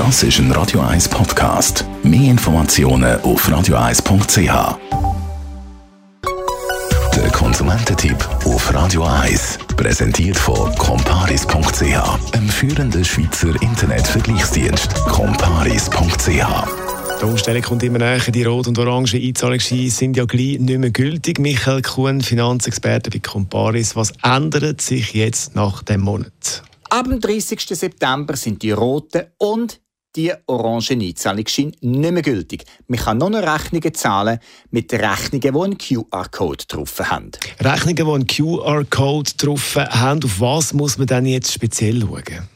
Das ist ein Radio 1 Podcast. Mehr Informationen auf radio1.ch. Der Konsumententipp auf Radio 1 präsentiert von comparis.ch, einem führenden Schweizer Internetvergleichsdienst. comparis.ch die Umstellung kommt immer näher. Die rot- und orange Einzahlungsscheine sind ja gleich nicht mehr gültig. Michael Kuhn, Finanzexperte bei Comparis. Was ändert sich jetzt nach dem Monat? Ab dem 30. September sind die roten und die orangen Einzahlungsscheine nicht mehr gültig. Man kann nur noch Rechnungen zahlen mit Rechnungen, die einen QR-Code drauf haben. Rechnungen, die einen QR-Code drauf haben, auf was muss man dann jetzt speziell schauen?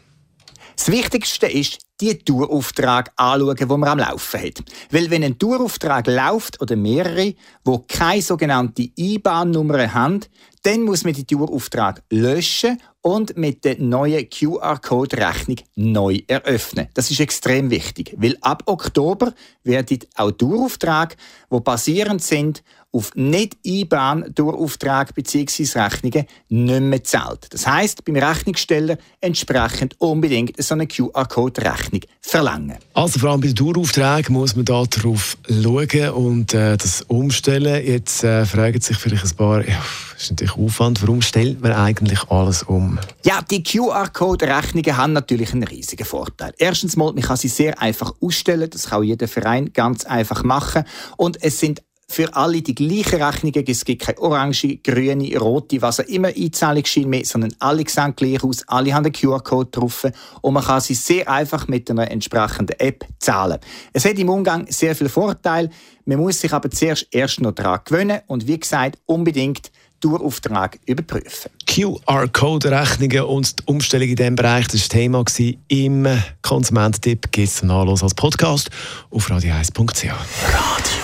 Das Wichtigste ist, die Tourauftrag anschauen, die man am Laufen hat. Weil wenn ein Tourauftrag läuft oder mehrere, wo keine sogenannte IBAN-Nummer haben, dann muss man die Tourauftrag löschen und mit der neuen QR-Code-Rechnung neu eröffnen. Das ist extrem wichtig, weil ab Oktober werden auch Touraufträge, die basierend sind auf nicht IBAN Tourauftrag bzw. Rechnungen, nicht mehr zahlt. Das heißt, beim Rechnungssteller entsprechend unbedingt so eine QR-Code-Rechnung verlangen. Also vor allem bei den Tourauftrag muss man da drauf schauen und äh, das umstellen. Jetzt äh, fragen sich vielleicht ein paar, ja, das ist natürlich Aufwand, warum stellt man eigentlich alles um? Ja, die QR-Code-Rechnungen haben natürlich einen riesigen Vorteil. Erstens mal, man kann sie sehr einfach ausstellen, das kann jeder Verein ganz einfach machen und es sind für alle die gleichen Rechnungen. Es gibt keine orange, grüne, rote, was auch immer Einzahlungsschein mehr, sondern alle sehen gleich aus. Alle haben einen QR-Code drauf und man kann sie sehr einfach mit einer entsprechenden App zahlen. Es hat im Umgang sehr viele Vorteile. Man muss sich aber zuerst erst noch daran gewöhnen und wie gesagt, unbedingt Tourauftrag überprüfen. QR-Code-Rechnungen und die Umstellung in diesem Bereich, das war Thema im Konsumententipp. Gibt es als Podcast auf radio1.ch. Radio